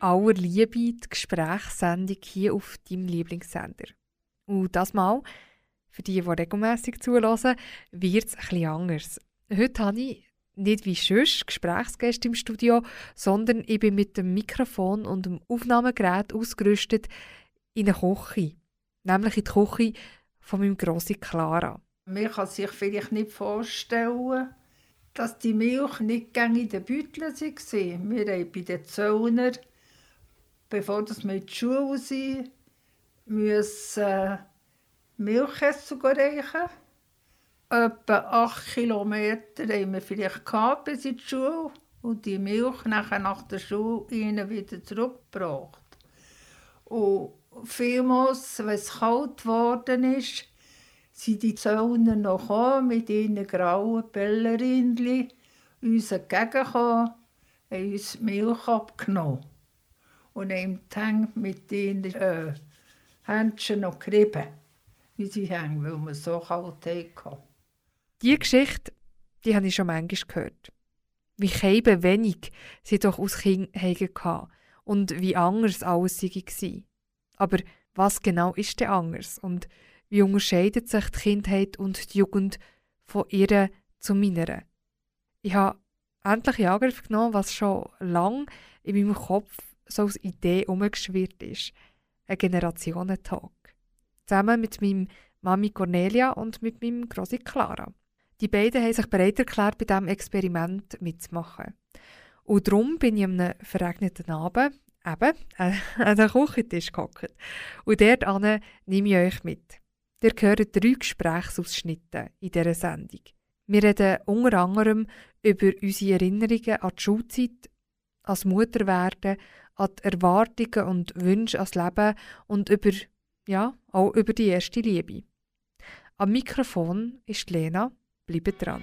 Aller Liebe die Gesprächssendung hier auf deinem Lieblingssender. Und das Mal, für die, die regelmässig zulassen, wird es etwas anders. Heute habe ich nicht wie sonst Gesprächsgäste im Studio, sondern ich bin mit dem Mikrofon und dem Aufnahmegerät ausgerüstet in eine Küche. Nämlich in die Küche von meinem Grossi Clara. Man kann sich vielleicht nicht vorstellen, dass die Milch nicht gängig in den Beuteln war. Wir haben bei den Zöllner, bevor wir in die Schule sind, müssen Milchkessel reichen. Etwa 8 Kilometer haben wir vielleicht gehabt bis in die Schule und die Milch nachher nach der Schule ihnen wieder zurückgebracht. Und vielmals, wenn es kalt geworden ist, sind die Zöllner noch mit ihren grauen Pellerindli uns entgegengekommen, haben uns Milch abgenommen und die Hände mit ihren äh, Händchen noch gerieben, wie sie hängen, weil wir so kalt hatten. Diese Geschichte, die habe ich schon manchmal gehört. Wie kein wenig sie doch aus Kind hatten und wie anders alles war. Aber was genau ist denn anders und wie unterscheidet sich die Kindheit und die Jugend von ihrer zu meiner? Ich habe endlich in Angriff genommen, was schon lange in meinem Kopf so als Idee umgeschwirrt ist. Ein Generationentalk. Zusammen mit meinem Mami Cornelia und mit meinem Grossi Clara. Die beiden haben sich bereit erklärt, bei diesem Experiment mitzumachen. Und darum bin ich am einem verregneten Abend eben an den Küchentisch gehockt. Und dort nehme ich euch mit. Ihr hört drei Gesprächsausschnitte in dieser Sendung. Wir reden unter anderem über unsere Erinnerungen an die Schulzeit, als Mutterwerden, an die Erwartungen und Wünsche ans Leben und über, ja, auch über die erste Liebe. Am Mikrofon ist Lena. Bleibt dran.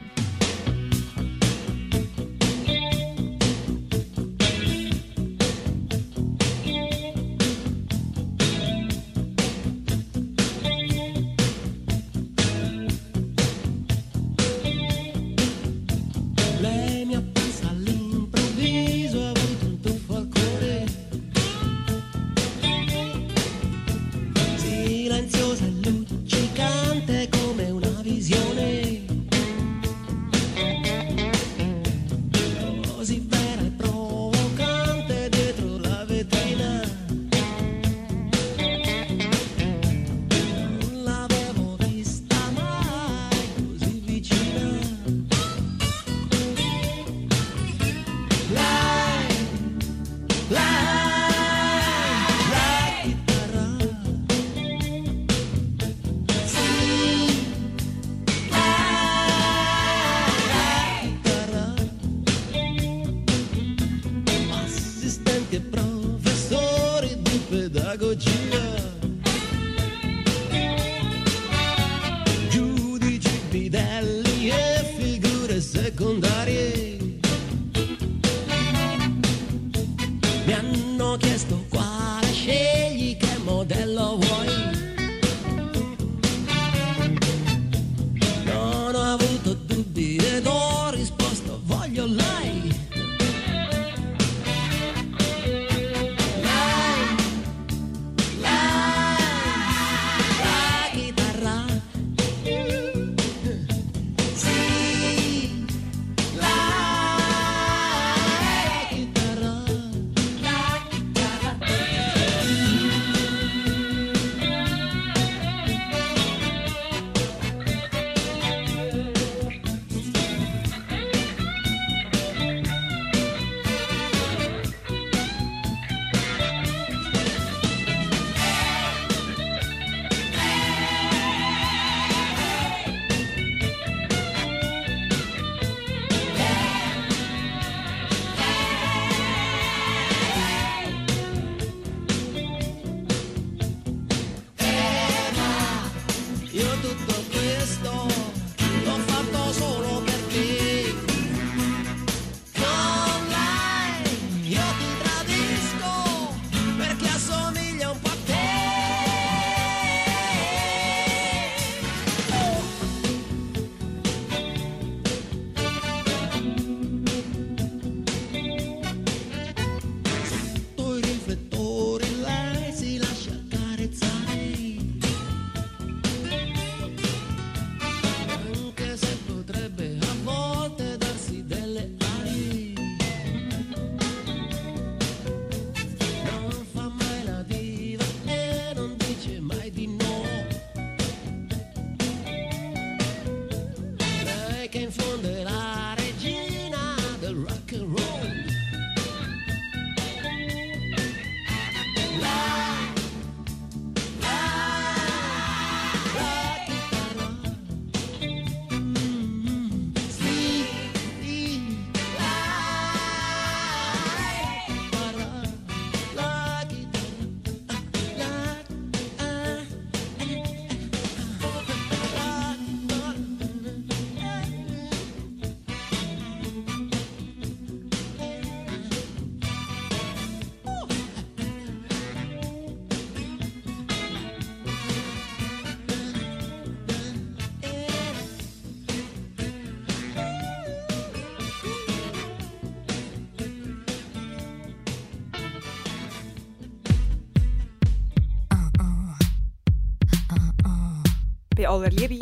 Aller Liebe.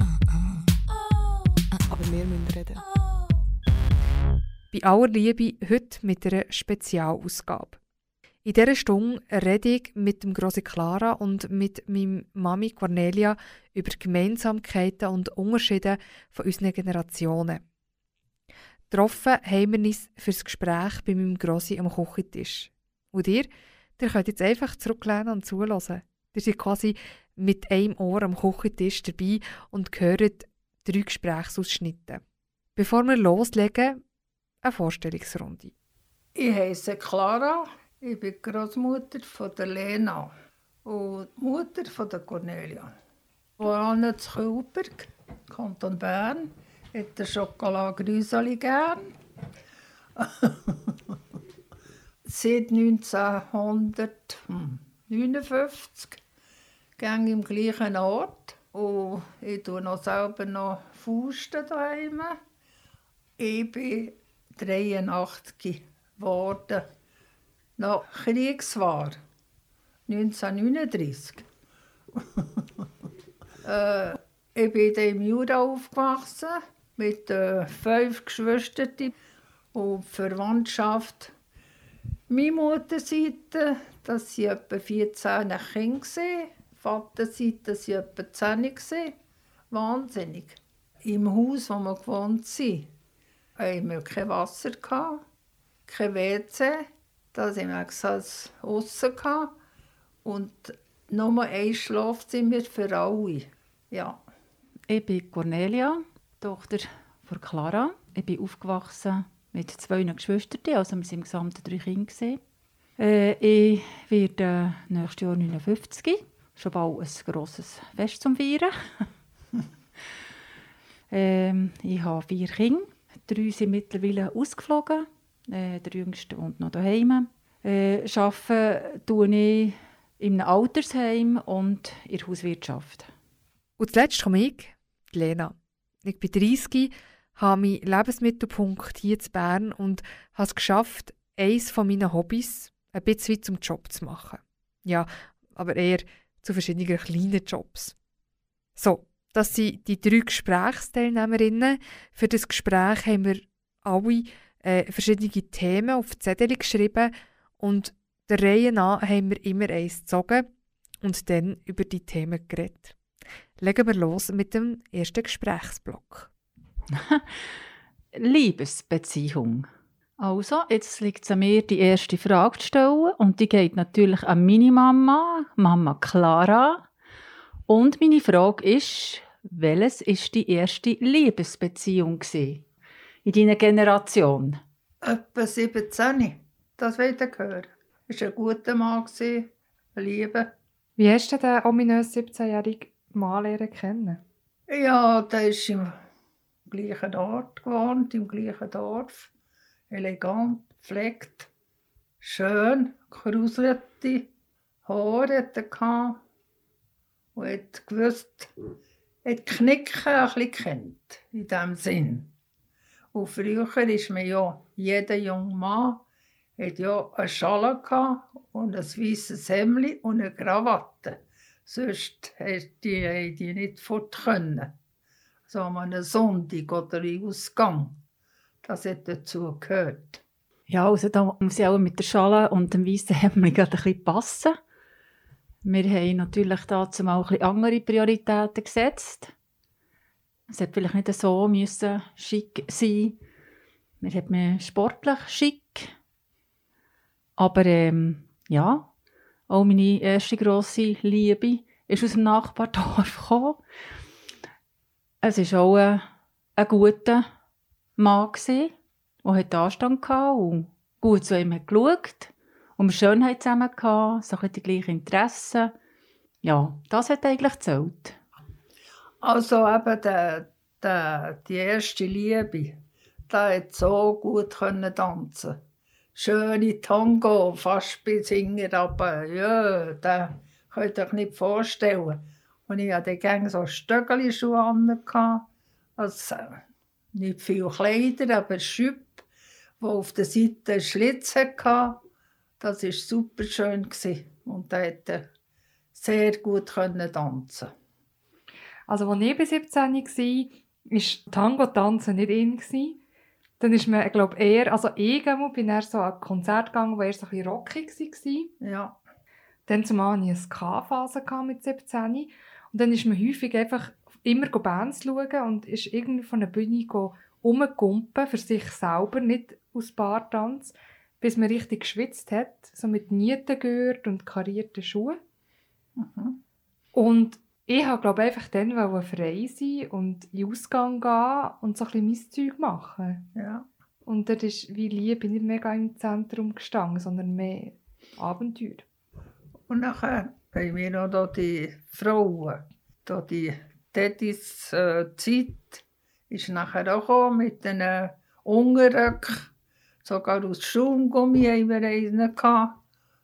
Aber wir müssen reden. Bei aller Liebe heute mit einer Spezialausgabe. In dieser Stunde rede ich mit dem Grossi Clara und mit meinem Mami Cornelia über die Gemeinsamkeiten und Unterschiede von unseren Generationen. Getroffen haben wir uns für das Gespräch bei meinem Grossi am Küchentisch. Und ihr, ihr könnt jetzt einfach zurücklehnen und zuhören. Ihr seid quasi mit einem Ohr am Küchentisch dabei und hört drei Gesprächsausschnitte. Bevor wir loslegen, eine Vorstellungsrunde. Ich heiße Clara, ich bin Großmutter von der Lena und Mutter von der Cornelia. Wohne zu Külberg, Kanton Bern, hat der Schokolade Grüseli gern. Seit 1959 gehe im gleichen Ort und ich tue noch selber noch Fusten daheim. Ich bin 83 geworden. Nach Kriegswahr. 1939. äh, ich bin im Jura aufgewachsen mit äh, fünf Geschwistern und Verwandtschaft. Meine Mutterseite, das waren etwa 14 Kinder. Vaterseite, waren etwa 10. Wahnsinnig. Im Haus, wo wir gewohnt sind, hatten wir kein Wasser, kein WC. Da hatten wir gesagt, aussen und nur ein Schlafzimmer für alle. Ja. Ich bin Cornelia, Tochter von Clara. Ich bin aufgewachsen mit zwei Geschwistern, also wir waren im Gesamten drei Kinder. Äh, ich werde nächstes Jahr 59, schon bald ein grosses Fest zum Feiern. ähm, ich habe vier Kinder, drei sind mittlerweile ausgeflogen, äh, der jüngste wohnt noch daheim. Äh, arbeite ich in einem Altersheim und in der Hauswirtschaft. Und zuletzt komme ich, die Lena. Ich bin 30, habe meinen Lebensmittelpunkt hier in Bern und habe es geschafft, eines von meinen Hobbys ein bisschen zum Job zu machen. Ja, aber eher zu verschiedenen kleinen Jobs. So, das sind die drei Gesprächsteilnehmerinnen. Für das Gespräch haben wir alle äh, verschiedene Themen auf Zettel geschrieben und der Reihe nach haben wir immer eins gezogen und dann über die Themen geredet. Legen wir los mit dem ersten Gesprächsblock. Liebesbeziehung. Also, jetzt liegt es an mir, die erste Frage zu stellen. Und die geht natürlich an meine Mama, Mama Clara. Und meine Frage ist, welches ist die erste Liebesbeziehung gewesen? in deiner Generation? Etwa 17. Das will ich hören. Er war ein guter Mann, ein Liebe. Wie hast du den ominösen 17-jährigen Mann lernen kennen? Ja, der ist im gleichen Ort gewohnt, im gleichen Dorf. Elegant, gepflegt, schön, kruselte Haare hatte er und hat gewusst, hat Knicken ein bisschen in diesem Sinn. Und früher ist man ja, jeder junge Mann hat ja eine Schale und ein weißes Hemd und eine Krawatte. Sonst hätte die, die nicht fort können. So an einem Sonntag oder im Ausgang. Das hat dazu gehört. Ja, also da muss ich auch mit der Schale und dem weißen Hemd ein bisschen passen. Wir haben natürlich dazu mal ein bisschen andere Prioritäten gesetzt. Es hätte vielleicht nicht so müssen schick sein. Wir haben sportlich schick Aber ähm, ja, auch meine erste grosse Liebe ist aus dem Nachbardorf gekommen. Es war auch ein, ein guter Mann, gewesen, der hat Anstand hatte und gut zu ihm geschaut. Und Schönheit zusammen gehabt, so ein die gleichen Interessen. Ja, das hat eigentlich gezählt. Also eben der, der, die erste Liebe, der hat so gut tanzen. Schöne Tango, fast bis hinten runter. Ja, das könnt ihr euch nicht vorstellen. Und ich hatte dann so Stöckelschuhe an. Also, nicht viel Kleider, aber Schüpp, wo auf der Seite einen Schlitz hatte. Das war super schön. Und da er sehr gut tanzen. Also, als ich bis 17 war, war Tango-Tanzen nicht in. Dann ist man, glaube eher, also ich bin eher so an ein Konzert gegangen, das eher so ein bisschen rockig war. Ja. Dann zumal hatte ich eine Ska-Phase mit 17. Und dann ist man häufig einfach immer Bands schauen und ist irgendwie von der Bühne rumgumpen für sich selber, nicht aus Bartanz, bis man richtig geschwitzt hat, so mit Nietengurt und karierten Schuhen. Mhm. Und ich wollte, glaube einfach dann frei sein und in den Ausgang gehen und so ein bisschen mein Zeug machen. ja. Und dort ist wie Liebe nicht mega im Zentrum gestanden, sondern mehr Abenteuer. Und nachher haben wir noch die Frauen. Da die Teddys äh, Zeit ist nachher auch gekommen mit den äh, Unterröcken. Sogar aus Schaumgummi haben wir einen gehabt,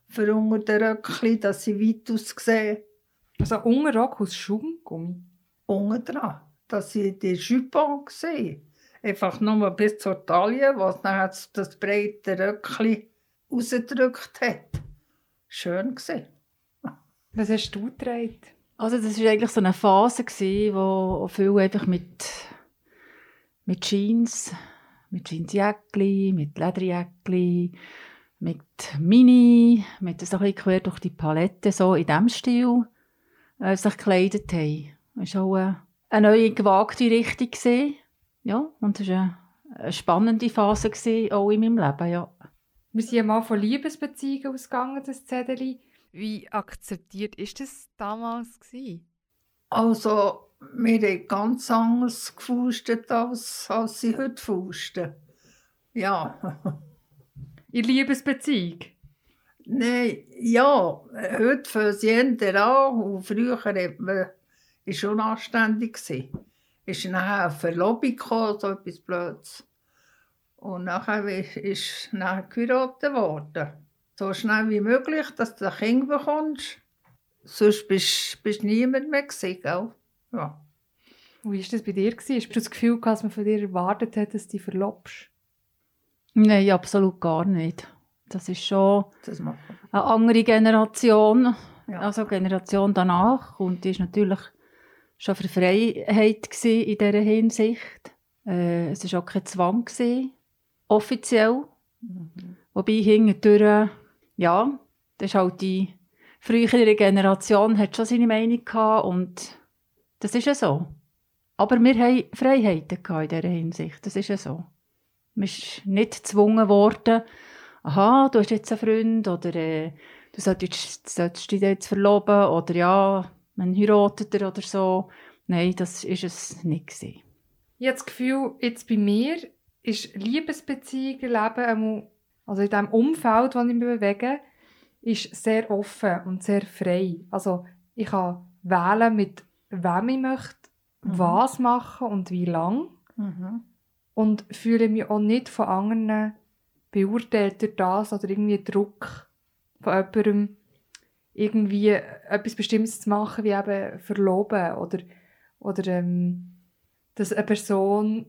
für unter den Röckchen, dass sie weit aussehen. Also Unterrock aus Schaumgummi. Unten dran. Dass sie die Jupon sehen. Einfach nur bis zur Taille, was dann das- das breite Röckchen rausgedrückt hat. Schön gesehen. Was hast du getragen? Also das war eigentlich so eine Phase, gewesen, wo viele einfach mit, mit Jeans, mit Jeansjäckli, mit Lederjäckli, mit Mini, mit so ein bisschen quer durch die Palette, so in diesem Stil, äh, sich gekleidet haben. Das war auch eine, eine neue, gewagte Richtung. Ja, und es war eine, eine spannende Phase, auch in meinem Leben, ja. Wir sind ja mal von Liebesbeziehungen ausgegangen, das Zettel. Wie akzeptiert ist das damals? Gewesen? Also, wir haben ganz anders gefustet, als, als sie heute fusten. Ja. In Liebesbeziehung? Nein, ja, heute fangen sie eher an und früher hat man, ist schon anständig. gewesen. Ist nachher eine Verlobung gekommen, so etwas Blödes. Und nachher ist- ist nachher geheiratet worden. So schnell wie möglich, dass du ein Kind bekommst. Sonst bist du niemand mehr gewesen, gell? Ja. Wie war das bei dir? Gewesen? Hast du das Gefühl, gehabt, dass man von dir erwartet hat, dass du dich verlobst? Nein, absolut gar nicht. Das ist schon Das eine andere Generation, Ja. also Generation danach. Und die war natürlich schon für Freiheit gewesen in dieser Hinsicht. Äh, es war auch kein Zwang, gewesen, offiziell. Wobei hinterher, ja, das ist halt die frühere Generation hat schon seine Meinung gehabt und das ist ja so. Aber wir hatten Freiheiten in dieser Hinsicht, das ist ja so. Man ist nicht gezwungen worden, aha, du hast jetzt einen Freund oder äh, du solltest, solltest dich jetzt verloben oder ja, man heiratet er oder so. Nein, das war es nicht. Gewesen. Ich habe das Gefühl, jetzt bei mir ist Liebesbeziehung Leben, also in dem Umfeld, das ich mich bewege, ist sehr offen und sehr frei. Also ich kann wählen, mit wem ich möchte, Mhm. was machen und wie lang. Mhm. Und fühle mich auch nicht von anderen beurteilt durch das oder irgendwie Druck von jemandem, irgendwie etwas Bestimmtes zu machen, wie eben verloben oder, oder ähm, dass eine Person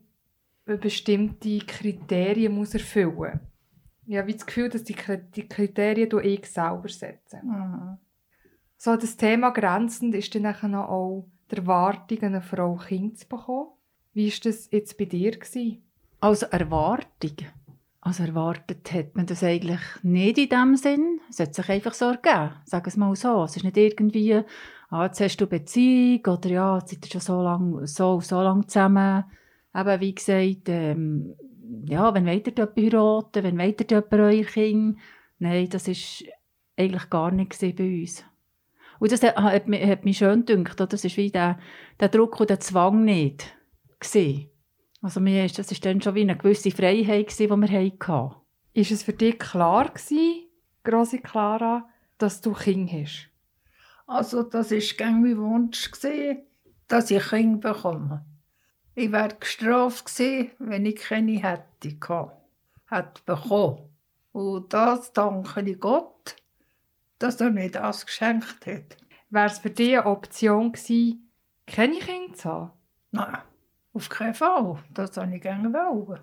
bestimmte Kriterien muss erfüllen habe wie das Gefühl, dass die, die Kriterien du ich selber setze. Mhm. So, das Thema grenzend ist dann nachher noch auch die Erwartung, eine Frau Kind zu bekommen. Wie war das jetzt bei dir? Gewesen? Also Erwartung. Also erwartet hat man das eigentlich nicht in dem Sinn. Es hat sich einfach so ergeben. Sag es mal so. Es ist nicht irgendwie, ah, jetzt hast du Beziehung oder ja, jetzt seid ihr schon so lange so, so lang zusammen. Eben, wie gesagt, ähm, ja, wenn wollt ihr jemanden heiraten, wenn wollt ihr jemanden euer Kind? Nein, das war eigentlich gar nicht bei uns. Und das hat, hat, mich- hat mich schön gedacht. oder? Das ist wie der, der Druck und der Zwang nicht. Gewesen. Also mir ist, das war dann schon wie eine gewisse Freiheit, gewesen, die wir hatten. Ist es für dich klar gewesen, grosse Clara, dass du Kind hast? Also das war gern mein Wunsch, gewesen, dass ich Kinder bekomme. Ich wäre gestraft gewesen, wenn ich keine hätte gehabt, hätte bekommen. Und das danke ich Gott, dass er mir das geschenkt hat. Wäre es für dich eine Option gewesen, keine Kinder zu haben? Nein, auf keinen Fall. Das wollte ich gerne wollen.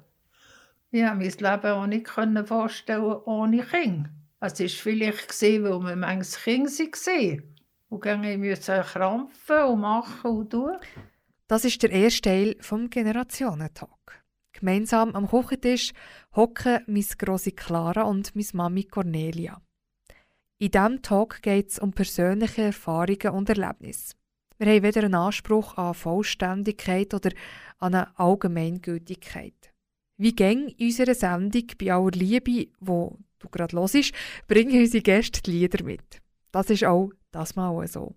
Ich konnte mein Leben auch nicht vorstellen ohne Kind. Es war vielleicht, weil wir manches Kind waren. Und gerne musste krampfen und machen und tun. Das ist der erste Teil vom Generationentag. Gemeinsam am Küchentisch hocken Miss grosse Clara und Miss Mami Cornelia. In diesem Talk geht es um persönliche Erfahrungen und Erlebnisse. Wir haben weder einen Anspruch an Vollständigkeit oder an eine Allgemeingültigkeit. Wie gäng in unserer Sendung bei aller Liebe, wo du gerade hörst, bringen unsere Gäste die Lieder mit. Das ist auch das Mal so.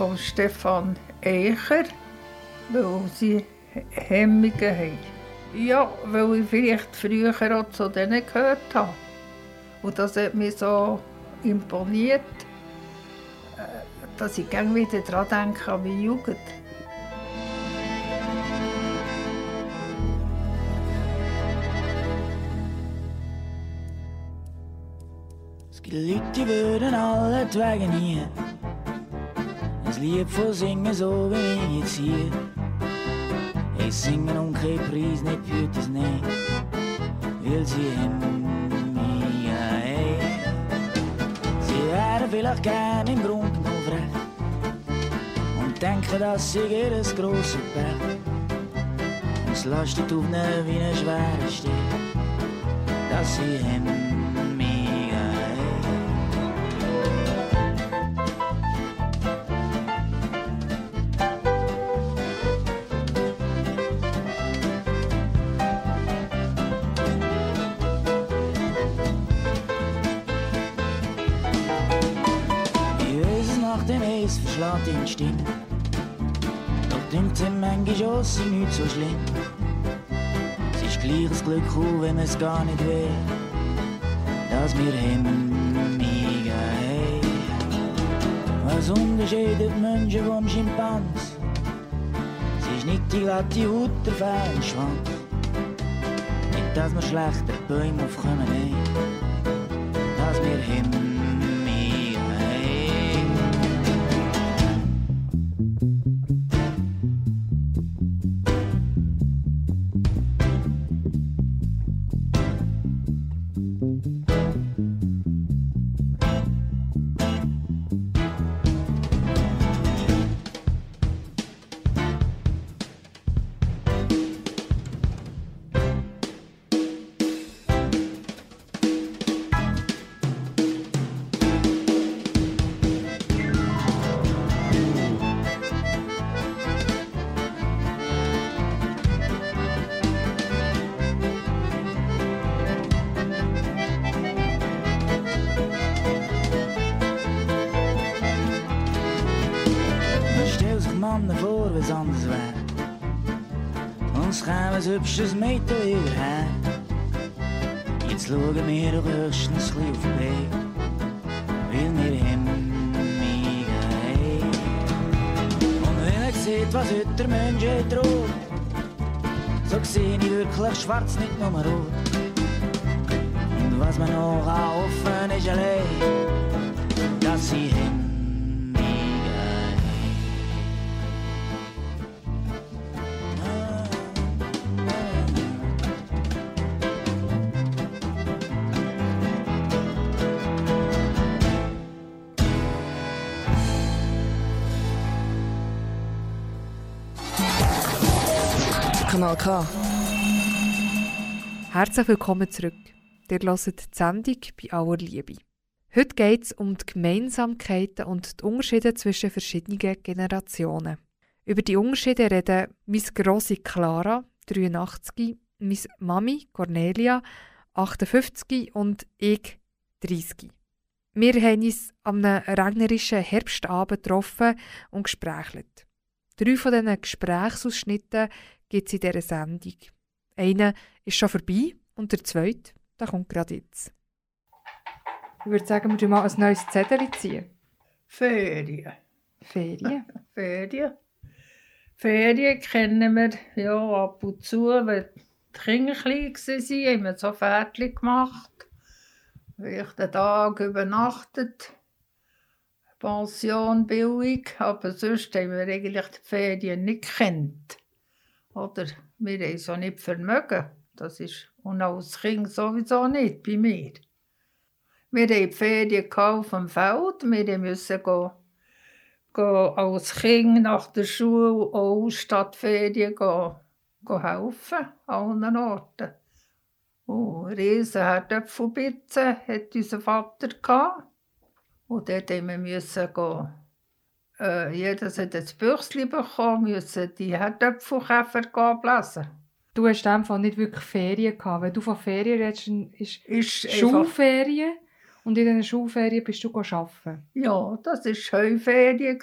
Von Stefan Eicher, weil sie Hemmungen haben. Ja, weil ich vielleicht früher auch zu denen gehört habe. Und das hat mich so imponiert, äh, dass ich gerne wieder daran denke an meine Jugend. Es gibt Leute, die würden alle Twege nie ein Lied von singen, so wie ich jetzt hier. Ich singen um keinen Preis, nicht für das Nein, weil sie ja hey. Sie wären vielleicht im Grund frech und denken, dass sie ihr grosses Pech. Und es lastet auf ihnen wie ein schwerer Stich, dass sie haben sie nicht so schlimm. Es ist gleich ein Glück, auch wenn es gar nicht will, dass wir hemmigen haben. Was unterscheidet Menschen vom Schimpans? Es ist nicht die glatte Haut, der feine Schwanz. Nicht, dass wir schlechter Bäume aufkommen, nein. Dass wir hemmigen hübsches Mädchen überher. Jetzt schauen wir doch höchstens ein Weg, weil wir hemmigen haben. Und wenn man sieht, was heute der Mensch droht, so sehe ich wirklich schwarz, nicht nur rot. Und was man noch offen ist allein, dass sie hemmigen Kanal K. Herzlich willkommen zurück. Ihr hört die Sendung bei aller Liebe. Heute geht es um die Gemeinsamkeiten und die Unterschiede zwischen verschiedenen Generationen. Über die Unterschiede reden Miss grosse Clara, 83, meine Mami Cornelia, 58 und ich 30. Wir haben uns an einem regnerischen Herbstabend getroffen und gesprächelt. Drei von diesen Gesprächsausschnitten gibt es in dieser Sendung. Einer ist schon vorbei und der zweite, der kommt gerade jetzt. Ich würde sagen, wir ziehen mal ein neues Zettel ziehen. Ferien. Ferien. Ferien. Ferien kennen wir ja ab und zu, wenn die Kinder klein waren, haben wir so Fährtchen gemacht. Vielleicht einen Tag übernachtet. Pension billig, aber sonst haben wir eigentlich die Ferien nicht gekannt. Oder wir haben es auch nicht vermögen. Das ist, und als Kind sowieso nicht bei mir. Wir die Ferien auf dem Feld, wir mussten gehen, gehen als Kind nach der Schule auch statt Ferien gehen, gehen helfen, an allen Orten. Und riesen Herdöpfelbitzen hat unser Vater gehabt. Und dort mussten wir gehen. Äh, jedes hat ein Büchschen bekommen, mussten die Herdöpfelkäfer gehen bläsen. Du hast in dem Fall nicht wirklich Ferien gehabt. Wenn du von Ferien redest, ist Ist einfach, Schulferien und in diesen Schulferien bist du arbeiten. ja, das war Heuferien.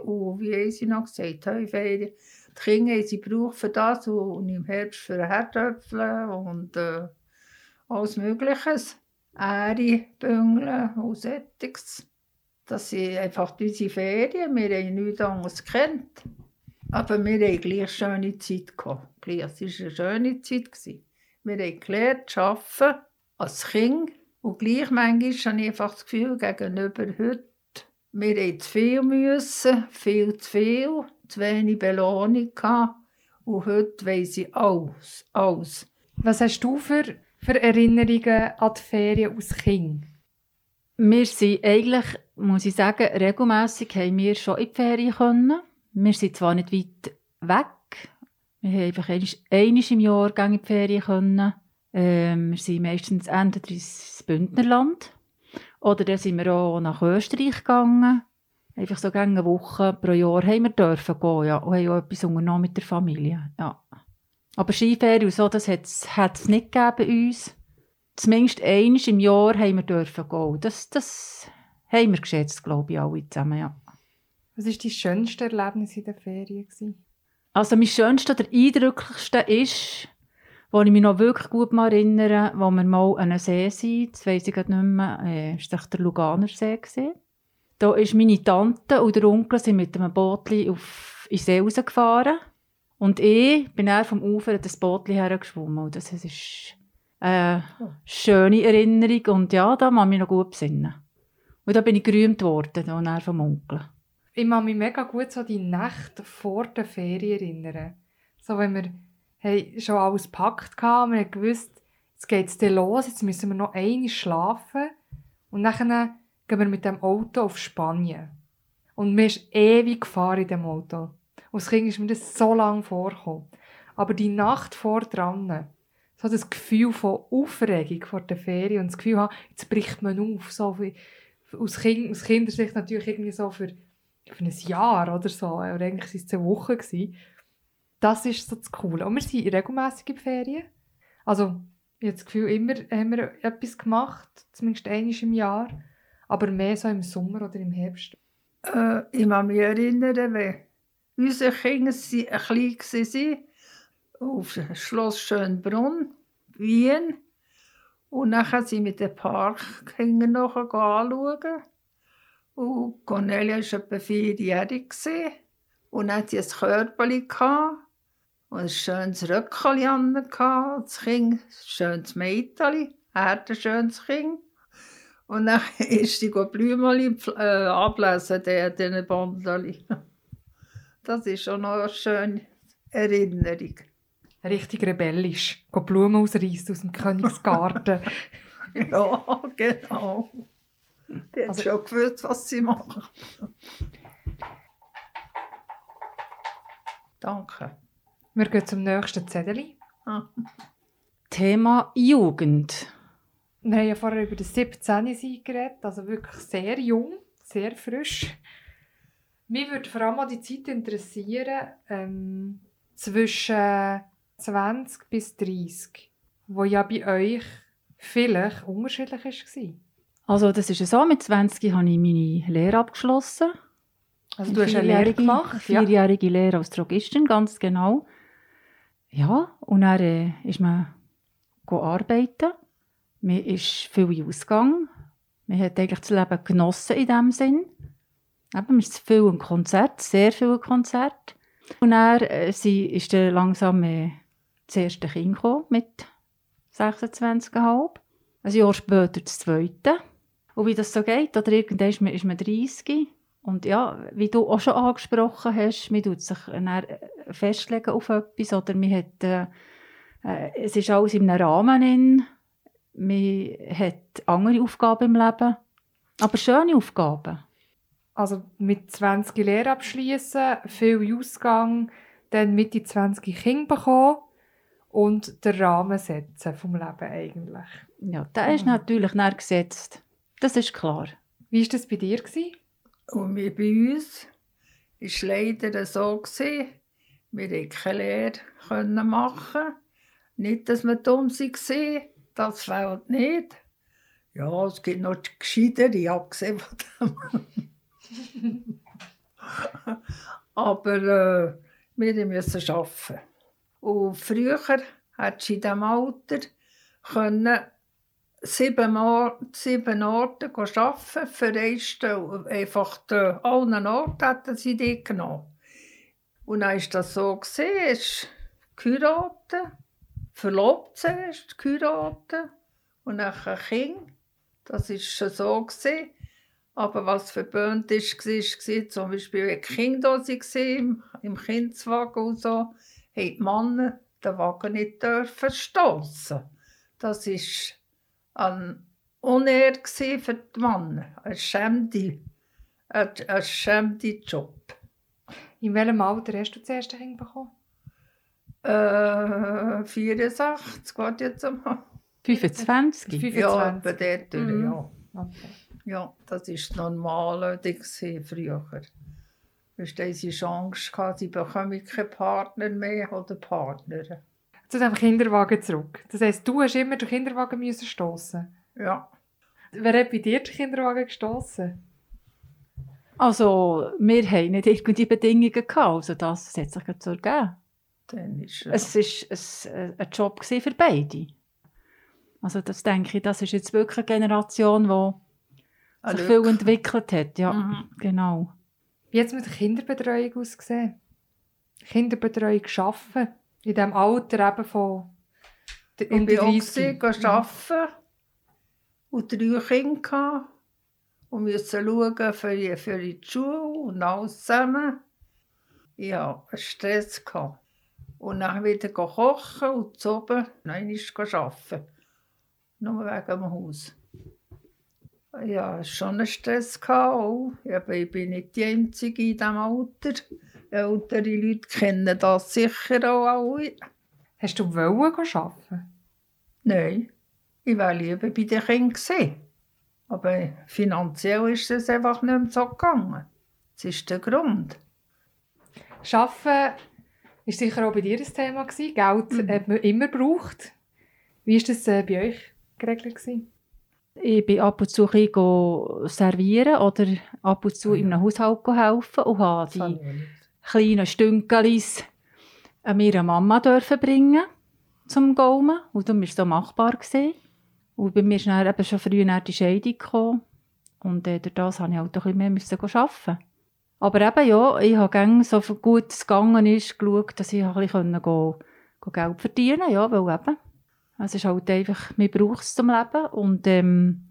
Und wie sie noch gesagt? Heuferien. Die Kinder sie gebraucht für das und im Herbst für Herdöpfel und äh, alles Mögliche. Ähre, Büngeln und solches. Das sind einfach unsere Ferien. Wir haben nichts anderes gekannt. Aber wir hatten gleich schöne Zeit. gehabt. Gleich, Es war eine schöne Zeit. gewesen. Wir haben gelernt zu arbeiten als Kind. Und gleich manchmal habe ich einfach das Gefühl, gegenüber heute, wir haben zu viel müssen, viel zu viel, zu wenig Belohnung gehabt. Und heute weiss ich alles, alles. Was hast du für, für Erinnerungen an die Ferien als Kind? Wir sind eigentlich, muss ich sagen, regelmässig haben wir schon in die Ferien können. Wir sind zwar nicht weit weg. Wir haben einfach einmal im Jahr in die Ferien können. Ähm, wir sind meistens entweder ins Bündnerland oder dann sind wir auch nach Österreich gegangen. Einfach so eine Woche pro Jahr haben wir dürfen gehen, ja, und haben auch etwas unternommen mit der Familie, ja. Aber Skiferien und so, das hat es nicht gegeben bei uns. Zumindest einmal im Jahr haben wir dürfen gehen. Das, das haben wir geschätzt, glaube ich, alle zusammen, ja. Was war dein schönste Erlebnis in den Ferien? gewesen? Also mein schönster oder eindrücklichste ist, wo ich mich noch wirklich gut mal erinnere, wo wir mal an einem See sind, das weiss ich nicht mehr, äh, ist das der Luganer See gewesen. Da ist meine Tante und der Onkel sind mit einem Bootli auf in den See rausgefahren. Und ich bin dann vom Ufer das Bootli hergeschwommen. Das ist eine schöne Erinnerung. Und ja, da kann ich mich noch gut besinnen. Und da bin ich gerühmt worden, dann vom Onkel. Ich kann mich mega gut so die Nacht vor der Ferien erinnern. So, wenn wir haben schon alles gepackt hatten, wir haben gewusst, jetzt geht es los, jetzt müssen wir noch einmal schlafen. Und dann gehen wir mit dem Auto auf Spanien. Und mir ist ewig gefahren in dem Auto. Und als Kind ist mir das so lange vorgekommen. Aber die Nacht vor dran, so das Gefühl von Aufregung vor der Ferien und das Gefühl haben, jetzt bricht man auf, so wie, aus, kind, aus Kindersicht natürlich irgendwie so für, für ein Jahr oder so, oder eigentlich waren es zwei Wochen. Gewesen. Das ist so das Coole. Und wir sind regelmässig in Ferien. Also, ich habe das Gefühl, immer haben wir etwas gemacht, zumindest einmal im Jahr, aber mehr so im Sommer oder im Herbst. Äh, ich kann mich erinnern, wenn unsere Kinder ein klein waren, auf Schloss Schönbrunn, Wien. Und dann sind wir den Park noch anschauen. Und Cornelia war etwa vierjährig. Und dann hatte sie ein Körbchen und ein schönes Röckchen. Das Kind, ein schönes Mädchen, er ein schönes Kind. Und dann ist sie Blümchen äh, ablesen, der diesen Bandeli. Das ist schon noch eine schöne Erinnerung. Richtig rebellisch. Go Blumen ausreißen aus dem Königsgarten. Ja, genau. Die hat Also- schon gewusst, was sie machen. Danke. wir gehen zum nächsten Zettel. Ah. Thema Jugend. Wir haben ja vorher über das 17 sein geredet, also wirklich sehr jung, sehr frisch. Mich würde vor allem auch die Zeit interessieren, ähm, zwischen 20 bis 30, wo ja bei euch vielleicht unterschiedlich war. Also das ist ja so, mit 20 habe ich meine Lehre abgeschlossen. Also du hast eine Lehre Vierjährige- gemacht, ja. Vierjährige Lehre als Drogistin, ganz genau. Ja, und dann äh, ist man arbeiten. Man ist viel ausgegangen. Man hat eigentlich das Leben genossen in diesem Sinn. Eben, man ist viel im Konzert, sehr viel im Konzert. Und dann äh, sie ist dann langsam äh, das erste Kind gekommen, mit 26,5. Ein Jahr später das zweite. Und wie das so geht, oder irgendwann ist man, ist man 30. Und ja, wie du auch schon angesprochen hast, man tut sich dann äh, festlegen auf etwas oder man hat, äh, äh, es ist alles in einem Rahmen. In. Man hat andere Aufgaben im Leben, aber schöne Aufgaben. Also mit 20 Lehre abschließen, viel Ausgang, dann Mitte 20 Kinder bekommen und den Rahmen setzen vom Leben eigentlich. Ja, der ist natürlich dann gesetzt. Das ist klar. Wie war das bei dir? Gewesen? Und wir bei uns war leider so, gewesen, wir konnten keine Lehre können machen. Nicht, dass wir dumm waren, das fehlt nicht. Ja, es gibt noch die Gescheitere, abgesehen von dem. Aber äh, wir müssen arbeiten. Und früher hat sie in diesem Alter können sieben, Mo sieben Orte arbeiten für eine Stelle. Einfach an allen Orten hatten sie die genommen. Und dann war das so, es geheiratet, verlobt zuerst, geheiratet und dann ein Kind. Das war schon so. Aber was verböhnt war, war zum Beispiel, wenn Kinder da waren, im, Kindswagen und so, die Männer den Wagen nicht dürfen stossen. Das war ein Unehr für die Männer, ein schämde, ein, ein schämde Job. In welchem Alter hast du das erste Kind bekommen? Äh, 64, warte jetzt einmal. 25. 25. Ja, bei der Tür, Mhm. ja. Okay. Ja, das war das Normale früher. Weißt du, sie hatten Angst, gehabt, sie bekommen keinen Partner mehr oder Partner. Zu dem Kinderwagen zurück. Das heisst, du hast immer den Kinderwagen müssen stossen. Ja, Wer hat bei dir den Kinderwagen gestossen? Also, wir haben nicht irgendwelche Bedingungen gehabt. Also, das hat sich so ergeben. dann ist Es war ein, ein Job für beide. Also, das denke ich, das ist jetzt wirklich eine Generation, die sich viel entwickelt hat. Ja, Mhm. genau. Wie hat es mit der Kinderbetreuung ausgesehen? Kinderbetreuung arbeiten. In diesem Alter eben von der- Ich um die bin auch 30. gewesen, arbeiten und drei Kinder gehabt und musste schauen für, die- für die Schule und alles zusammen. Ich hatte Stress. Gehabt. Und dann wieder kochen und zu oben noch einmal arbeiten. Nur wegen dem Haus. Ja, schon einen Stress gehabt. Auch. Aber ich bin nicht die Einzige in diesem Alter. Ältere Leute kennen das sicher auch alle. Hast du wollen arbeiten? Nein, ich wäre lieber bei den Kindern. Aber finanziell ist es einfach nicht mehr so gegangen. Das ist der Grund. Arbeiten war sicher auch bei dir ein Thema. Gewesen. Geld hat man immer gebraucht. Wie war das äh, bei euch geregelt? Gewesen? Ich bin ab und zu ein servieren oder ab und zu in einem Haushalt helfen und habe die nicht. kleinen Stünkelis an meiner Mama dürfen bringen zum Gaumen. Und das war so machbar. Gewesen. Und bei mir ist dann eben schon früh dann die Scheidung gekommen. Und äh, durch das musste ich halt auch ein bisschen mehr müssen arbeiten. Aber eben, ja, ich habe gerne, so gut es gegangen ist, geschaut, dass ich ein bisschen go, go Geld verdienen konnte. Ja, weil eben, es ist halt einfach, man braucht es zum Leben. Und ähm,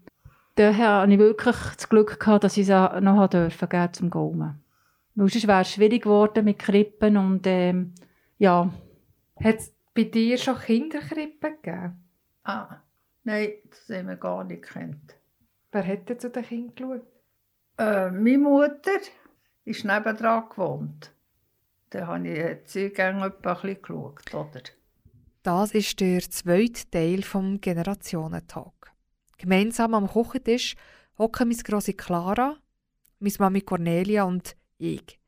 daher hatte ich wirklich das Glück, gehabt, dass ich es noch dürfen, geben zum Gaumen. Weil sonst wäre es schwierig geworden mit Krippen und ähm, ja, Hat es bei dir schon Kinderkrippen gegeben? Ah, nein, das haben wir gar nicht gekannt. Wer hat denn zu den Kindern geschaut? Äh, meine Mutter ist nebendran gewohnt. Da habe ich sie gerne etwa ein bisschen geschaut, oder? Das ist der zweite Teil vom Generationentalk. Gemeinsam am Kochentisch hocken meine grosse Clara, meine Mami Cornelia und ich.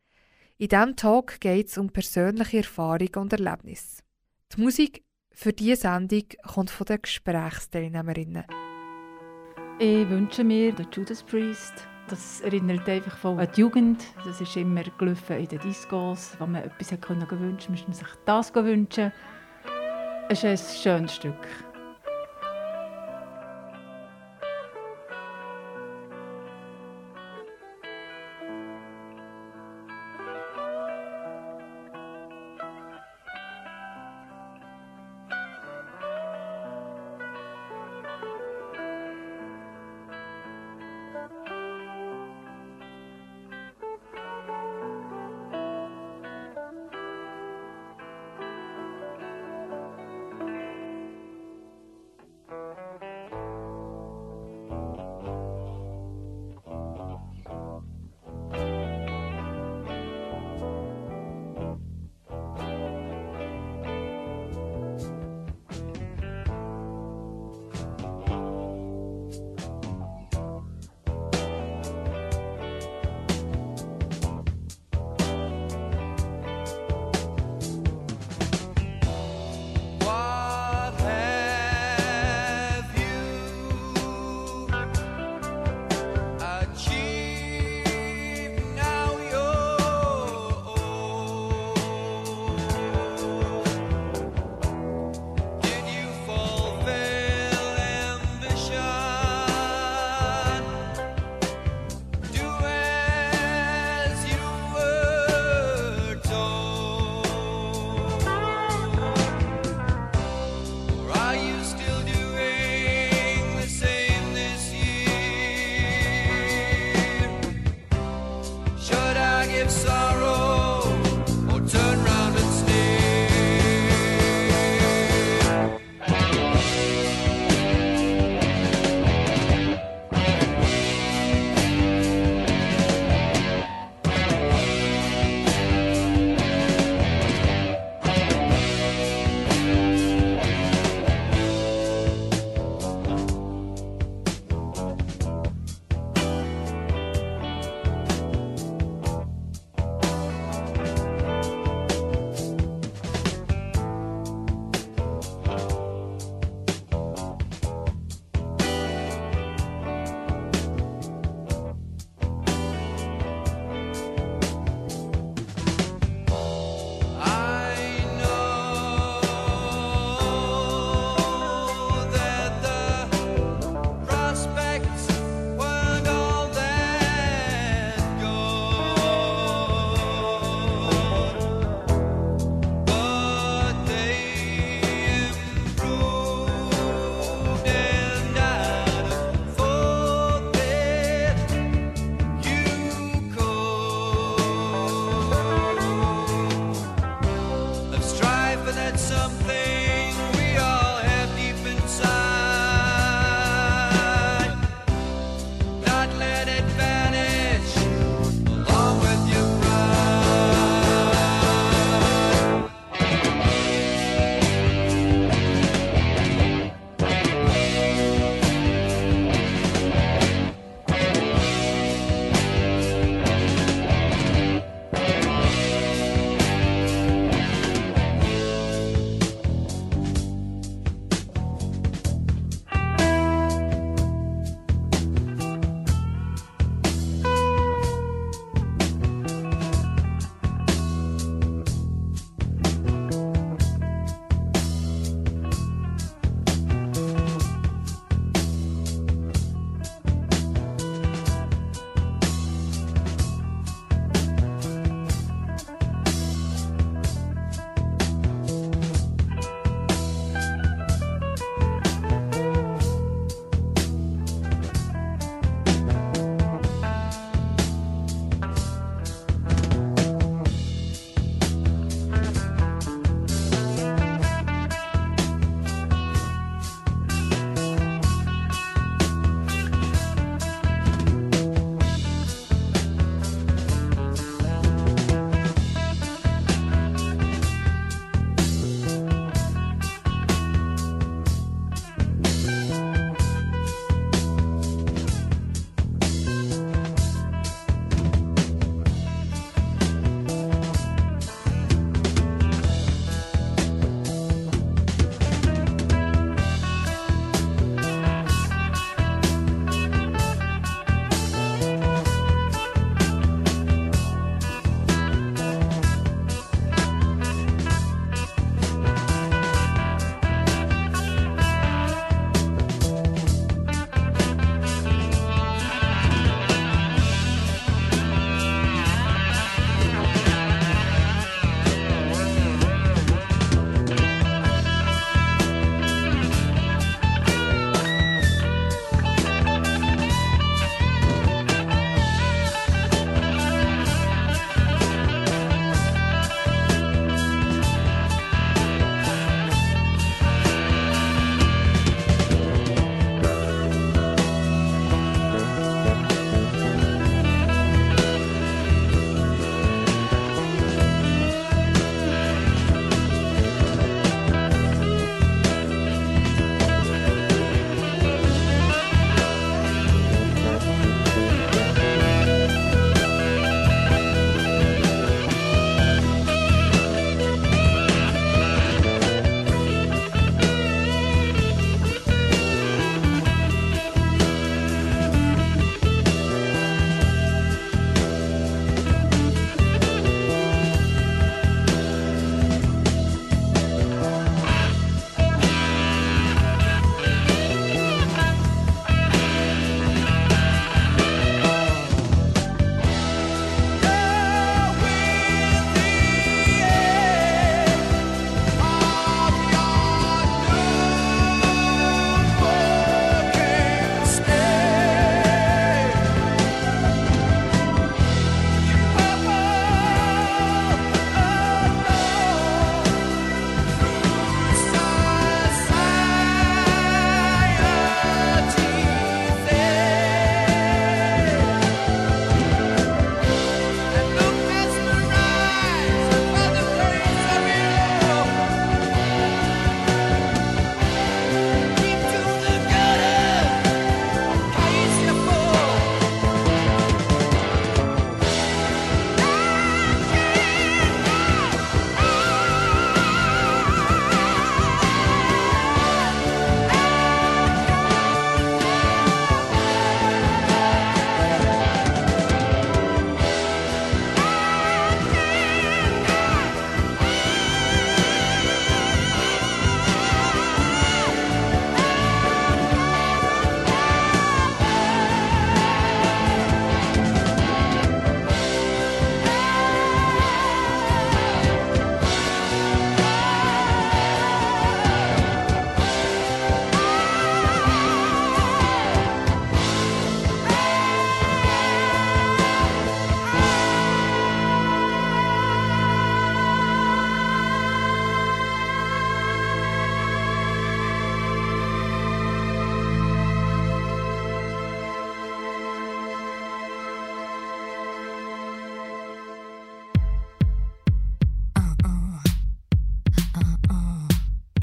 In diesem Talk geht es um persönliche Erfahrungen und Erlebnisse. Die Musik für diese Sendung kommt von den Gesprächsteilnehmerinnen. Ich wünsche mir den Judas Priest. Das erinnert einfach an die Jugend. Das ist immer gelaufen in den Discos, wo man etwas hat konnte, musste man sich das wünschen. Es ist ein schönes Stück.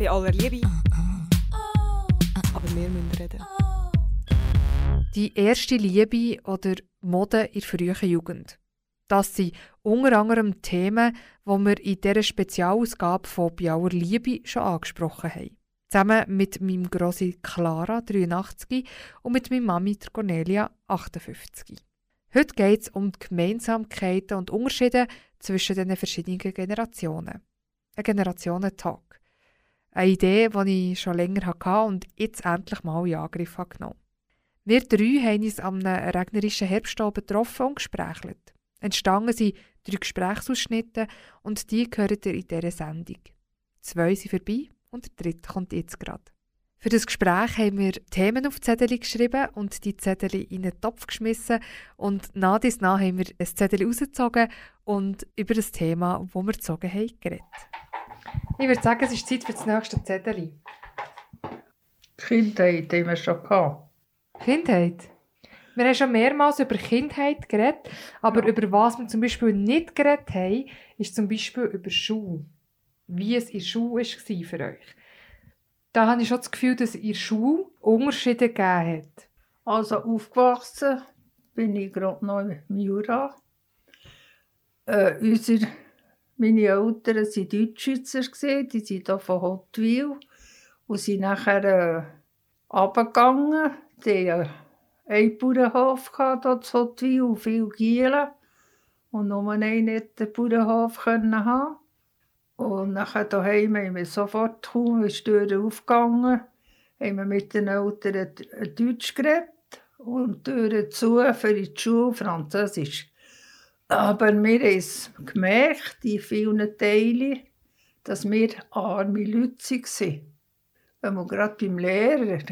Bei aller Liebe. Aber wir müssen reden. Die erste Liebe oder Mode in der frühen Jugend. Das sind unter anderem Themen, die wir in dieser Spezialausgabe von Biauer Liebe schon angesprochen haben. Zusammen mit meinem Grossi Clara, 83, und mit meiner Mami Cornelia, 58. Heute geht es um die Gemeinsamkeiten und Unterschiede zwischen den verschiedenen Generationen. Ein Generationentag. Eine Idee, die ich schon länger hatte und jetzt endlich mal in Angriff habe genommen Wir drei haben uns am einem regnerischen Herbstabend getroffen und gesprächelt. Entstanden sind drei Gesprächsausschnitte und die gehört ihr in dieser Sendung. Zwei sind vorbei und der dritte kommt jetzt gerade. Für das Gespräch haben wir Themen auf Zettel geschrieben und die Zettel in einen Topf geschmissen und nach dies nach haben wir ein Zettel rausgezogen und über das Thema, das wir gezogen haben, geredet. Ich würde sagen, es ist Zeit für das nächste Zettel. Kindheit haben wir schon gehabt. Kindheit. Wir haben schon mehrmals über Kindheit geredet, aber über was wir zum Beispiel nicht geredet haben, ist zum Beispiel über Schule. Wie es in der Schule war für euch. Da habe ich schon das Gefühl, dass in der Schule Unterschiede gegeben hat. Also aufgewachsen bin ich gerade noch im Jura. Äh, unsere, meine Eltern waren Deutschschweizer, gewesen, die sind hier von Hottwil und sind nachher äh, runtergegangen. Die hatten einen Bauernhof hier zu Hottwil und viele Gielen. Und nur einen nicht den Bauernhof haben. Und nachher daheim haben wir sofort kaum die Tür aufgegangen, haben wir mit den Eltern Deutsch geredet und die Tür zu für die Schule Französisch. Aber wir haben es gemerkt, in vielen Teilen, dass wir arme Leute waren. Einmal gerade beim Lehrer.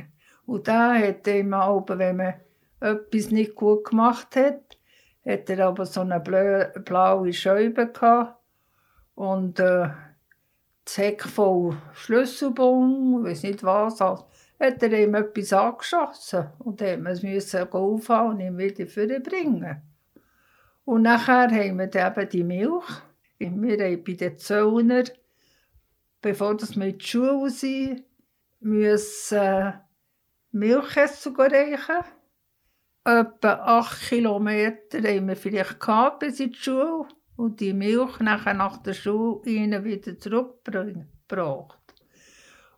Und da hat er immer, wenn man etwas nicht gut gemacht hat, hat er aber so eine blaue Scheibe gehabt und äh, Heck voll Schlüsselbund, weiß nicht was, also, hat er ihm etwas angeschossen und dann musste es aufhauen und ihm wieder vorbringen. Und nachher haben wir dann eben die Milch. Wir haben bei den Zöllner, bevor wir in die Schule sind, müssen äh, Milch essen reichen. Etwa acht Kilometer haben wir vielleicht gehabt bis in die Schule und die Milch nachher nach der Schule ihnen wieder zurückgebracht.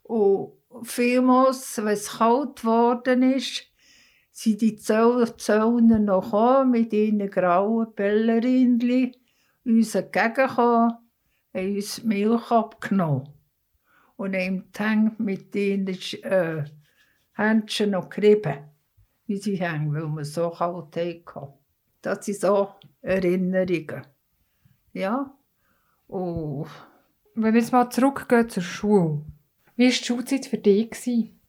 Und vielmals, wenn es kalt geworden ist, sind die Zöllner noch mit ihren grauen Pellerinchen uns entgegengekommen, haben uns Milch abgenommen und haben die Hände mit ihren äh, Händchen noch gerieben, wie sie hängen, weil wir so kalt hatten. Das sind so Erinnerungen. Ja. Oh. Wenn wir jetzt mal zurückgehen zur Schule. Wie war die Schulzeit für dich? Gewesen?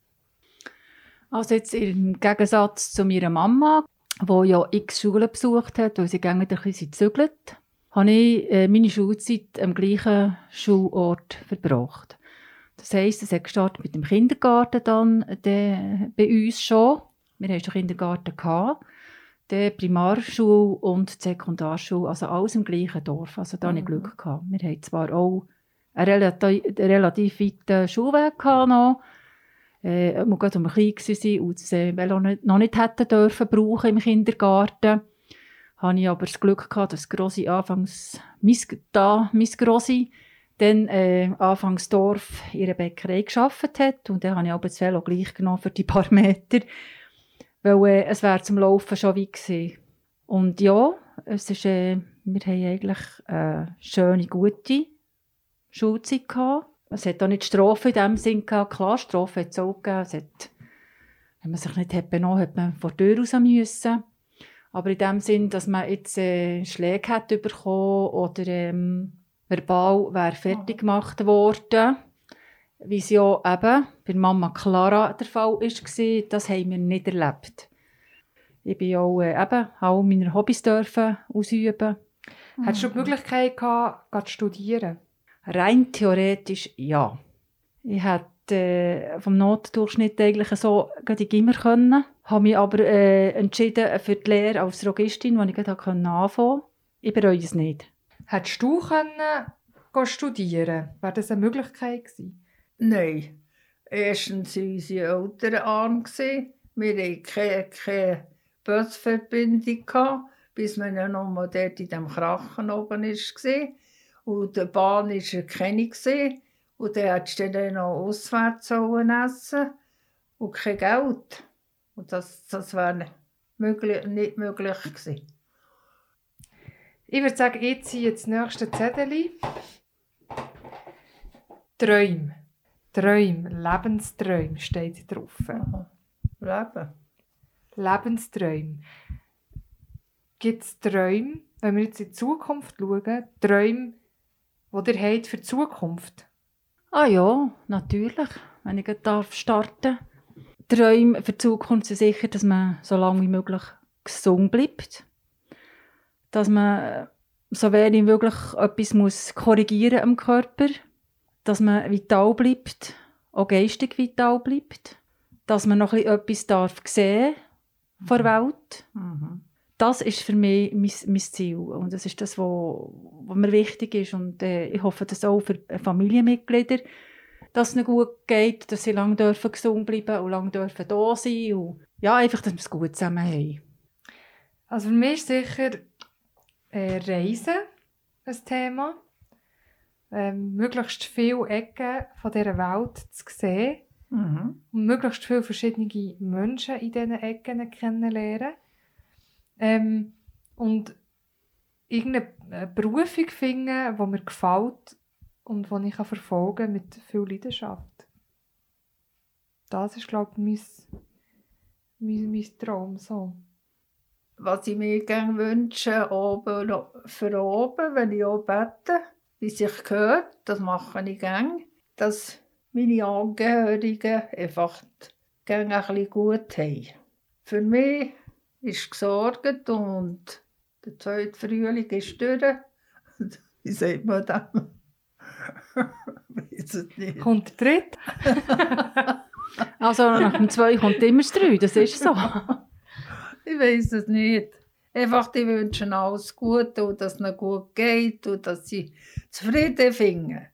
Also jetzt im Gegensatz zu meiner Mama, die ja x Schulen besucht hat, weil sie gerne ein bisschen gezügelt, habe ich äh, meine Schulzeit am gleichen Schulort verbracht. Das heisst, es hat gestartet mit dem Kindergarten dann de, bei uns schon. Wir hatten schon Kindergarten. Gehabt die Primarschule und die Sekundarschule, also alles im gleichen Dorf. Also da mhm. hatte ich Glück. Gehabt. Wir hatten zwar auch einen relativ, einen relativ weiten Schulweg gehabt noch, äh, wir gerade um klein waren und das äh, Velo noch nicht hätten dürfen brauchen im Kindergarten, hatte ich aber das Glück gehabt, dass Grossi anfangs, mein, da, mein Grossi, dann äh, anfangs Dorf in einer Bäckerei gearbeitet hat und dann habe ich aber das Velo gleich genommen für die paar Meter weil äh, es wäre zum Laufen schon weit gewesen. Und ja, es ist, äh, wir haben eigentlich eine schöne, gute Schulzeit gehabt. Es hat auch nicht Strafe in dem Sinn gehabt. Klar, Strafe hat es auch gegeben. Es hat, wenn man sich nicht hat benommen hat, man vor der Tür raus müssen. Aber in dem Sinn, dass man jetzt äh, Schläge hat bekommen oder ähm, verbal wäre fertig gemacht worden wie es ja eben bei Mama Clara der Fall war, das haben wir nicht erlebt. Ich bin auch äh, eben auch meine Hobbys dürfen ausüben. Mhm. Hattest du die Möglichkeit gehabt, zu studieren? Rein theoretisch ja. Ich hätte äh, vom Notendurchschnitt eigentlich so gerade Gimmer können, habe mich aber äh, entschieden für die Lehre als Drogistin, die ich gerade anfangen konnte. Ich bereue es nicht. Hättest du können studieren? Wäre das eine Möglichkeit gewesen? Nein. Erstens waren unsere Eltern arm. Wir hatten keine, keine Busverbindung, bis man ja noch mal dort in dem Krachen oben war. Und die Bahn war keine. Und dann hättest du dann noch auswärts essen und kein Geld. Und das, das wäre möglich, nicht möglich gewesen. Ich würde sagen, ich ziehe jetzt das nächste Zettel. Träume. Träume, Lebensträume steht drauf. Leben. Lebensträume. Gibt es Träume, wenn wir jetzt in die Zukunft schauen, Träume, die ihr habt für die Zukunft? Ah ja, natürlich, wenn ich darf starten Träume für die Zukunft sind sicher, dass man so lange wie möglich gesund bleibt. Dass man so wenig wie möglich etwas muss korrigieren am Körper. Dass man vital bleibt, auch geistig vital bleibt. Dass man noch ein bisschen etwas darf sehen von der Welt. Mhm. Das ist für mich mein, mein Ziel. Und das ist das, was was mir wichtig ist. Und äh, ich hoffe, dass auch für Familienmitglieder dass es ihnen gut geht, dass sie lange dürfen gesund bleiben und lange dürfen da sein und ja, einfach, dass wir es gut zusammen haben. Also für mich ist sicher äh, Reisen ein Thema. Ähm, möglichst viele Ecken von dieser Welt zu sehen Mhm. und möglichst viele verschiedene Menschen in diesen Ecken kennenlernen. Ähm, und irgendeine Berufung finden, die mir gefällt und die ich verfolgen kann mit viel Leidenschaft. Das ist, glaube ich, mein, mein, mein Traum. So. Was ich mir gerne wünsche, oben, für oben, wenn ich auch bete, wie sich gehört, das mache ich gerne, dass meine Angehörigen einfach gerne ein bisschen gut haben. Für mich ist gesorgt und der zweite Frühling ist durch. Wie sagt man das? Weiß es nicht. Kommt der dritte? Also nach dem 2 kommt immer das 3, das ist so. Ich weiß es nicht. Einfach, die wünschen alles Gute und dass es ihnen gut geht und dass sie zufrieden finden.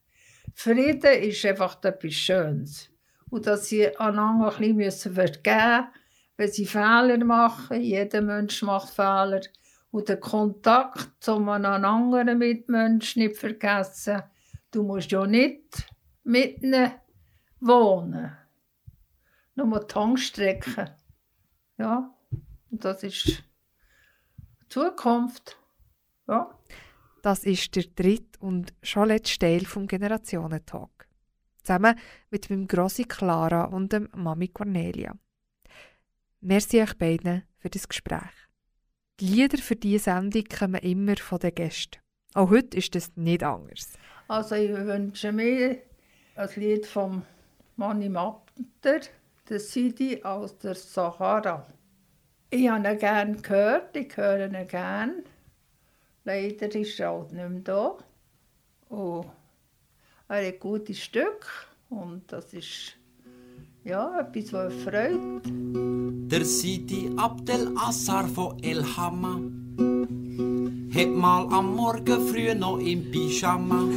Frieden ist einfach etwas Schönes. Und dass sie einander ein bisschen vergeben müssen, wenn sie Fehler machen. Jeder Mensch macht Fehler. Und den Kontakt zu einem anderen Mitmenschen nicht vergessen. Du musst ja nicht mit ihnen wohnen. Nur die Tankstrecke. Ja, und das ist Zukunft. Ja. Das ist der dritte und schon letzte Teil vom Generationentalk. Zusammen mit meinem Grossi Clara und dem Mami Cornelia. Merci euch beiden für das Gespräch. Die Lieder für diese Sendung kommen immer von den Gästen. Auch heute ist das nicht anders. Also ich wünsche mir ein Lied vom Manni Mapter, der Sidi aus der Sahara. Ich habe ihn gerne gehört, ich höre ihn gerne. Leider ist er halt nicht mehr da. Und er hat gute Stück und das ist ja, etwas, was freut. Der Sidi Abdel Assar von El Hamma hat mal am Morgen früh noch im Pyjama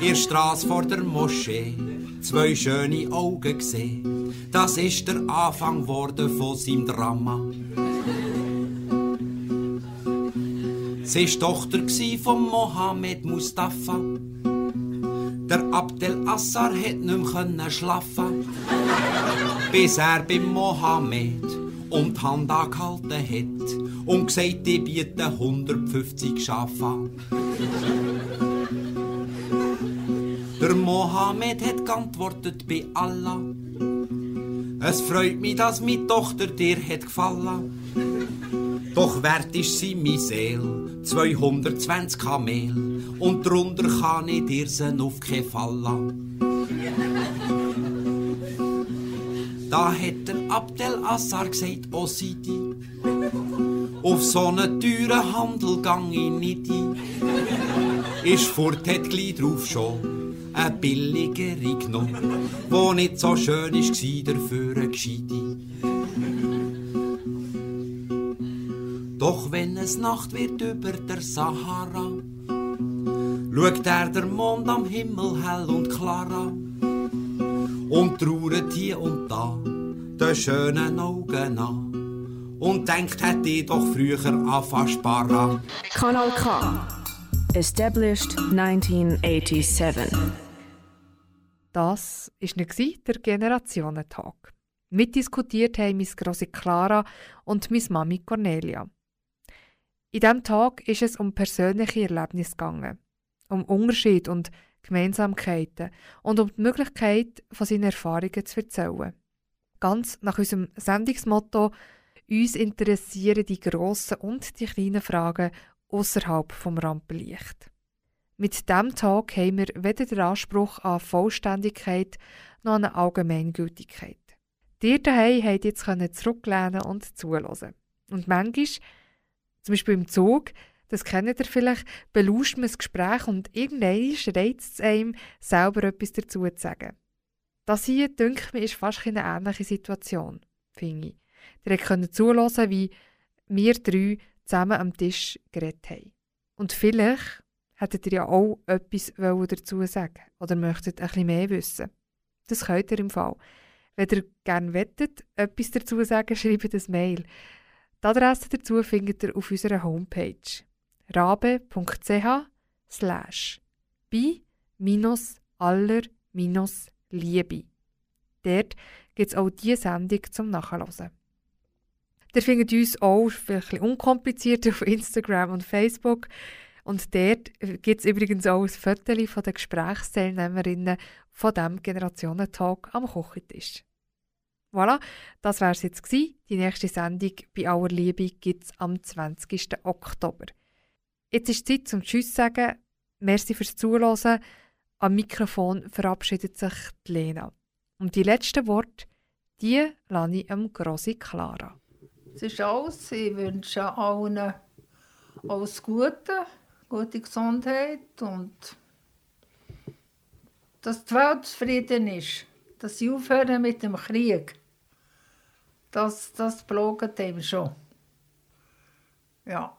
in der Straße vor der Moschee zwei schöne Augen gesehen. Das ist der Anfang worden von seinem Drama. Sie war Tochter von Mohammed Mustafa. Der Abdel Assar hat nicht mehr schlafen bis er beim Mohammed um die Hand angehalten hat und gesagt, ich biete 150 Schafe. Der Mohammed hat geantwortet bei Allah. Es freut mich, dass meine Tochter dir hat gefallen. Doch wert ist sie mi Seel, 220 Kamel, und drunter kann ich dir sen auf keinen Fall. Da hat der Abdel Assar gesagt, oh Sidi, auf so einen teuren Handel gang ich nicht ein. Ist fort, hat gleich drauf schon eine billigere genommen, wo nicht so schön ist, gsi dafür eine gescheite. Doch wenn es Nacht wird über der Sahara, schaut er der Mond am Himmel hell und klar an. und trauert hier und da den schönen Augen an und denkt, hätte ich doch früher anfangen sparen. Kanal K. Established 1987. Das war der Generationentag. Mitdiskutiert haben meine Grosse Clara und meine Mami Cornelia. In diesem Tag ist es um persönliche Erlebnisse gegangen, um Unterschied und Gemeinsamkeiten und um die Möglichkeit, von seinen Erfahrungen zu erzählen. Ganz nach unserem Sendungsmotto «Uns interessieren die grossen und die kleinen Fragen außerhalb vom Rampenlicht». Mit diesem Tag haben wir weder den Anspruch an Vollständigkeit noch an Allgemeingültigkeit. Ihr daheim habt jetzt zurücklehnen und zuhören. Und manchmal, zum Beispiel im Zug, das kennt ihr vielleicht, belauscht man das Gespräch und irgendwann reizt es einem, selber etwas dazu zu sagen. Das hier, denke ich ist fast eine ähnliche Situation, finde ich. Ihr könnt zuhören, wie wir drei zusammen am Tisch geredet haben. Und vielleicht hättet ihr ja auch etwas dazu sagen oder möchtet bisschen mehr wissen. Das könnt ihr im Fall. Wenn ihr gerne wettet, etwas dazu sagen, schreibt ein Mail. Die Adresse dazu findet ihr auf unserer Homepage rabe.ch slash bi minus aller minus Liebe. Dort gibt es auch diese Sendung zum Nachhören. Ihr findet uns auch vielleicht unkompliziert auf Instagram und Facebook. Und dort gibt es übrigens auch ein Foto von den Gesprächsteilnehmerinnen von diesem Generationentalk am Kochentisch. Voilà, das wäre es jetzt. Die nächste Sendung bei Aller Liebe gibt es am 20. Oktober. Jetzt ist Zeit zum Tschüss zu sagen. Merci fürs Zuhören. Am Mikrofon verabschiedet sich die Lena. Und die letzten Worte, die lasse ich am Grossi Clara. Es ist alles. Ich wünsche allen alles Gute, gute Gesundheit und dass die Welt zufrieden ist. Dass sie aufhören mit dem Krieg. Das, das belogen dem schon. Ja.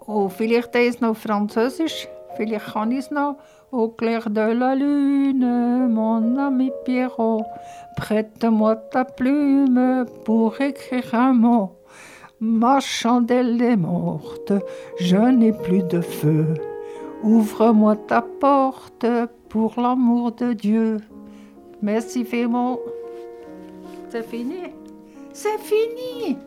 Und vielleicht ist noch Französisch. Es noch. Au clair de la lune, mon ami Pierrot, prête-moi ta plume pour écrire un mot. Ma chandelle est morte, je n'ai plus de feu. Ouvre-moi ta porte pour l'amour de Dieu. Merci Fémon. C'est fini. C'est fini.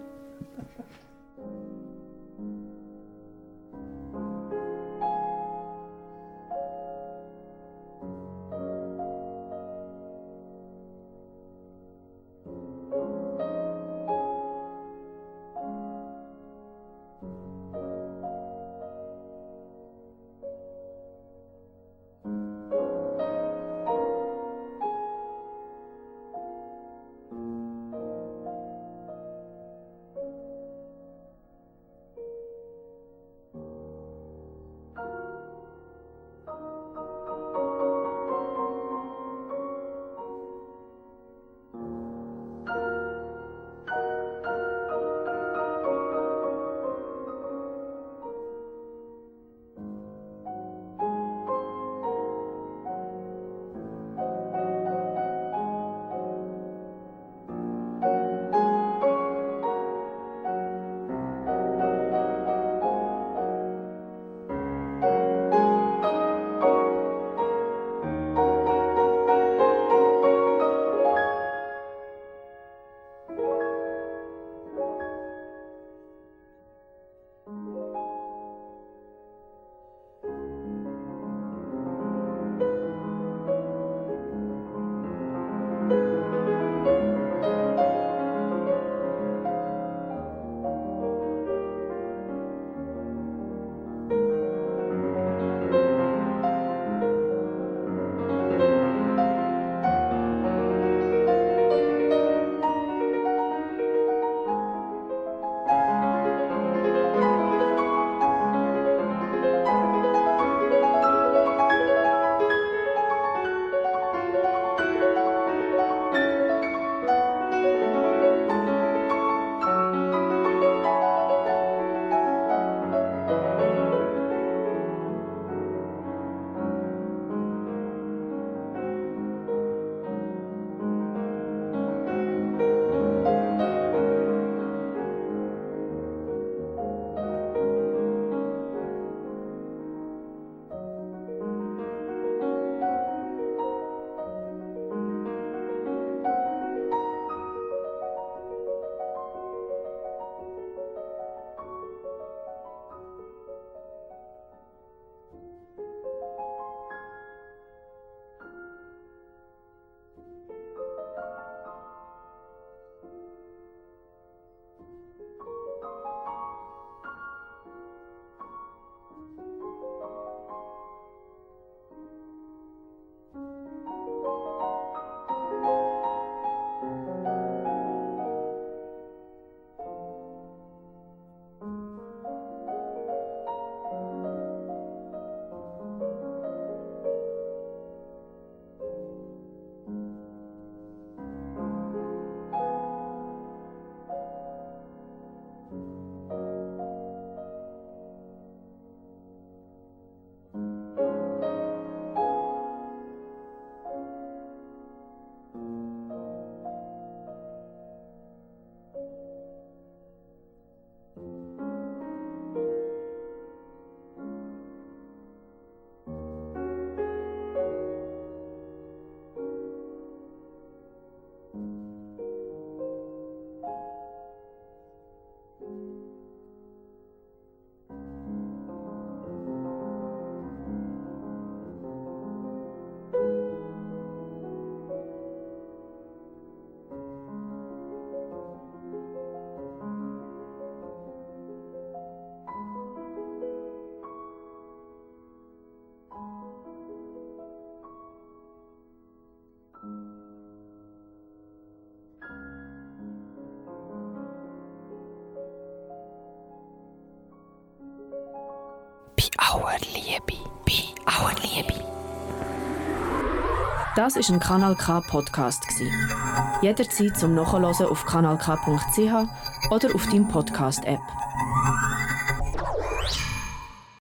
Bei aller Liebe. Bei aller Liebe. Das ist ein Kanal K Podcast. Jederzeit zum Nachhören auf kanalk.ch oder auf deinem Podcast App.